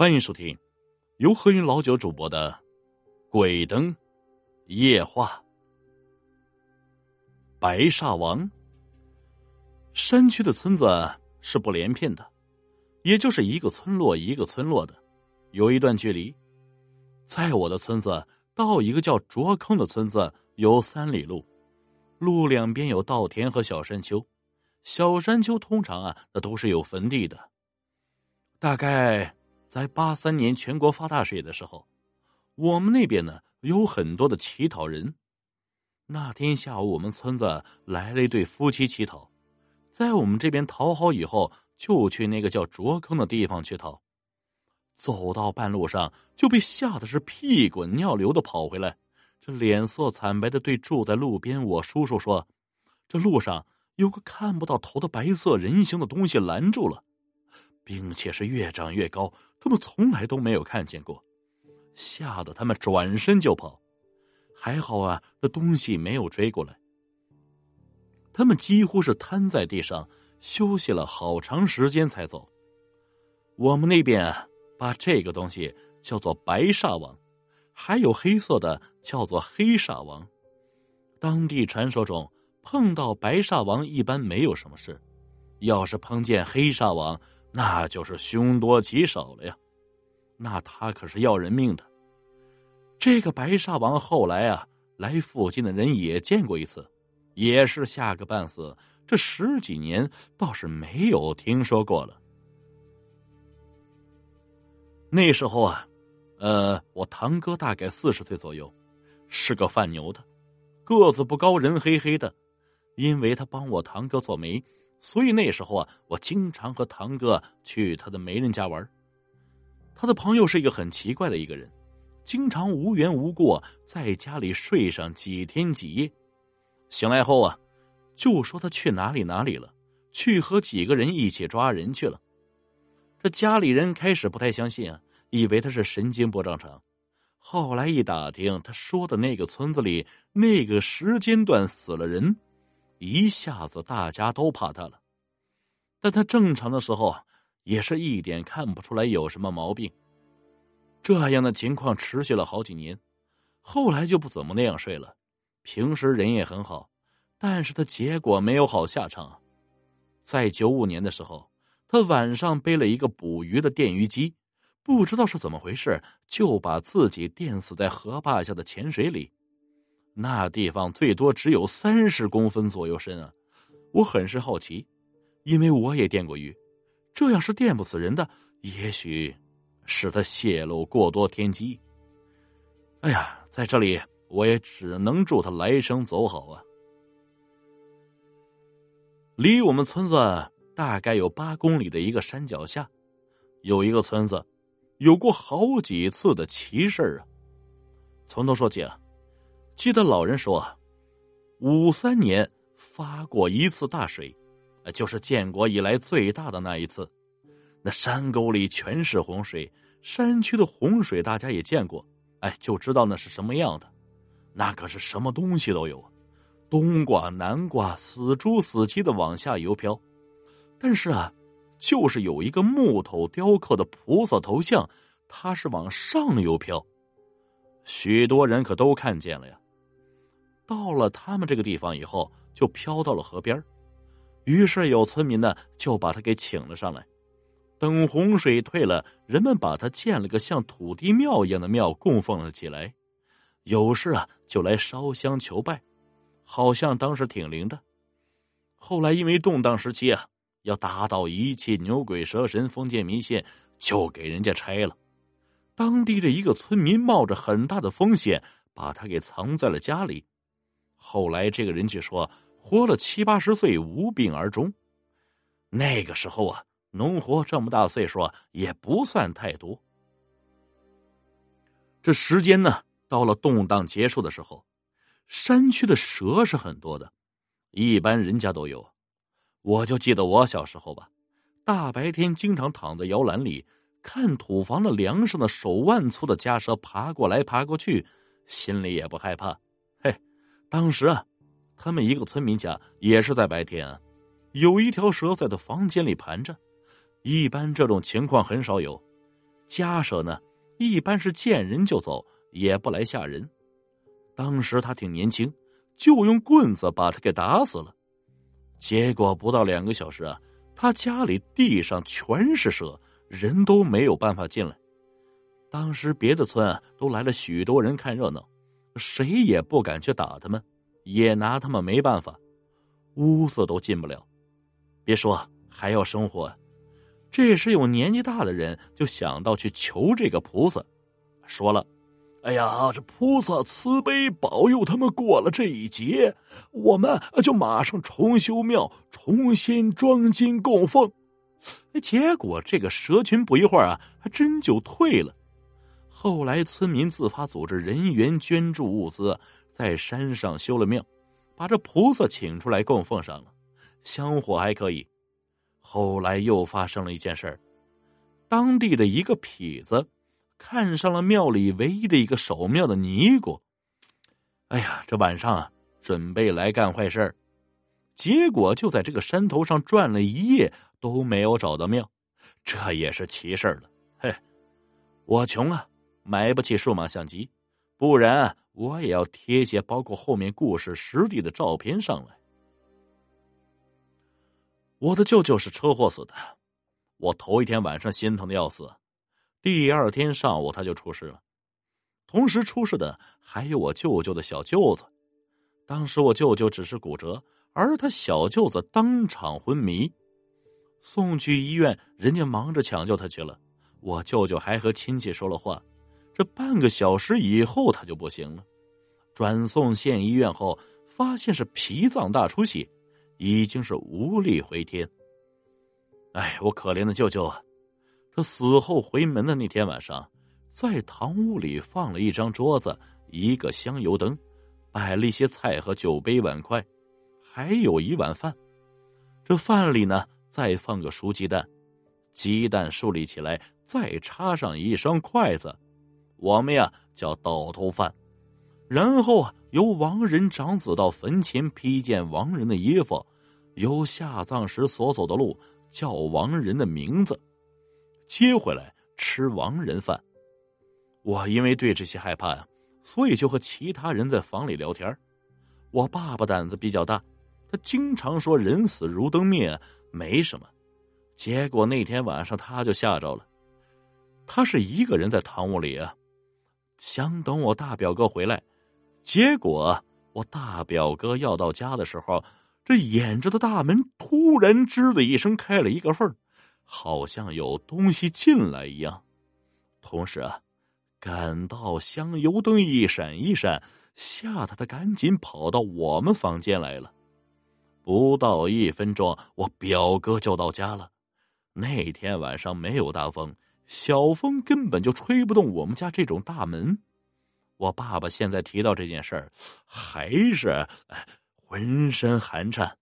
欢迎收听由何云老九主播的《鬼灯夜话》。白煞王山区的村子是不连片的，也就是一个村落一个村落的，有一段距离。在我的村子到一个叫卓坑的村子有三里路，路两边有稻田和小山丘，小山丘通常啊，那都是有坟地的，大概。在八三年全国发大水的时候，我们那边呢有很多的乞讨人。那天下午，我们村子来了一对夫妻乞讨，在我们这边讨好以后，就去那个叫卓坑的地方去讨。走到半路上，就被吓得是屁滚尿流的跑回来，这脸色惨白的对住在路边我叔叔说：“这路上有个看不到头的白色人形的东西拦住了。”并且是越长越高，他们从来都没有看见过，吓得他们转身就跑。还好啊，那东西没有追过来。他们几乎是瘫在地上休息了好长时间才走。我们那边，把这个东西叫做白煞王，还有黑色的叫做黑煞王。当地传说中，碰到白煞王一般没有什么事，要是碰见黑煞王。那就是凶多吉少了呀，那他可是要人命的。这个白煞王后来啊，来附近的人也见过一次，也是吓个半死。这十几年倒是没有听说过了。那时候啊，呃，我堂哥大概四十岁左右，是个贩牛的，个子不高，人黑黑的，因为他帮我堂哥做媒。所以那时候啊，我经常和堂哥去他的媒人家玩。他的朋友是一个很奇怪的一个人，经常无缘无故在家里睡上几天几夜，醒来后啊，就说他去哪里哪里了，去和几个人一起抓人去了。这家里人开始不太相信啊，以为他是神经不正常。后来一打听，他说的那个村子里那个时间段死了人。一下子大家都怕他了，但他正常的时候也是一点看不出来有什么毛病。这样的情况持续了好几年，后来就不怎么那样睡了。平时人也很好，但是他结果没有好下场。在九五年的时候，他晚上背了一个捕鱼的电鱼机，不知道是怎么回事，就把自己电死在河坝下的浅水里。那地方最多只有三十公分左右深啊！我很是好奇，因为我也电过鱼，这样是电不死人的。也许是他泄露过多天机。哎呀，在这里我也只能祝他来生走好啊！离我们村子大概有八公里的一个山脚下，有一个村子，有过好几次的奇事啊！从头说起啊。记得老人说，五三年发过一次大水，就是建国以来最大的那一次。那山沟里全是洪水，山区的洪水大家也见过，哎，就知道那是什么样的。那可是什么东西都有，冬瓜南瓜，死猪死鸡的往下游漂。但是啊，就是有一个木头雕刻的菩萨头像，它是往上游漂。许多人可都看见了呀。到了他们这个地方以后，就飘到了河边于是有村民呢，就把他给请了上来。等洪水退了，人们把他建了个像土地庙一样的庙供奉了起来。有事啊，就来烧香求拜，好像当时挺灵的。后来因为动荡时期啊，要打倒一切牛鬼蛇神、封建迷信，就给人家拆了。当地的一个村民冒着很大的风险，把他给藏在了家里。后来，这个人据说活了七八十岁，无病而终。那个时候啊，能活这么大岁数也不算太多。这时间呢，到了动荡结束的时候，山区的蛇是很多的，一般人家都有。我就记得我小时候吧，大白天经常躺在摇篮里，看土房的梁上的手腕粗的家蛇爬过来爬过去，心里也不害怕。当时啊，他们一个村民家也是在白天啊，有一条蛇在他房间里盘着。一般这种情况很少有，家蛇呢，一般是见人就走，也不来吓人。当时他挺年轻，就用棍子把他给打死了。结果不到两个小时啊，他家里地上全是蛇，人都没有办法进来。当时别的村啊都来了许多人看热闹，谁也不敢去打他们，也拿他们没办法，屋子都进不了。别说还要生活，这时有年纪大的人就想到去求这个菩萨，说了。哎呀，这菩萨慈悲保佑他们过了这一劫，我们就马上重修庙，重新装金供奉。结果这个蛇群不一会儿啊，还真就退了。后来村民自发组织人员捐助物资，在山上修了庙，把这菩萨请出来供奉上了，香火还可以。后来又发生了一件事儿，当地的一个痞子。看上了庙里唯一的一个守庙的尼姑，哎呀，这晚上啊，准备来干坏事结果就在这个山头上转了一夜都没有找到庙，这也是奇事了。嘿，我穷啊，买不起数码相机，不然我也要贴些包括后面故事实地的照片上来。我的舅舅是车祸死的，我头一天晚上心疼的要死。第二天上午他就出事了，同时出事的还有我舅舅的小舅子。当时我舅舅只是骨折，而他小舅子当场昏迷，送去医院，人家忙着抢救他去了。我舅舅还和亲戚说了话，这半个小时以后他就不行了。转送县医院后，发现是脾脏大出血，已经是无力回天。哎，我可怜的舅舅啊！他死后回门的那天晚上，在堂屋里放了一张桌子，一个香油灯，摆了一些菜和酒杯碗筷，还有一碗饭。这饭里呢，再放个熟鸡蛋，鸡蛋竖立起来，再插上一双筷子，我们呀叫倒头饭。然后啊，由亡人长子到坟前披件亡人的衣服，由下葬时所走的路叫亡人的名字。接回来吃亡人饭，我因为对这些害怕呀，所以就和其他人在房里聊天。我爸爸胆子比较大，他经常说“人死如灯灭”，没什么。结果那天晚上他就吓着了，他是一个人在堂屋里啊，想等我大表哥回来。结果我大表哥要到家的时候，这掩着的大门突然吱的一声开了一个缝好像有东西进来一样，同时啊，感到香油灯一闪一闪，吓得他赶紧跑到我们房间来了。不到一分钟，我表哥就到家了。那天晚上没有大风，小风根本就吹不动我们家这种大门。我爸爸现在提到这件事儿，还是浑身寒颤。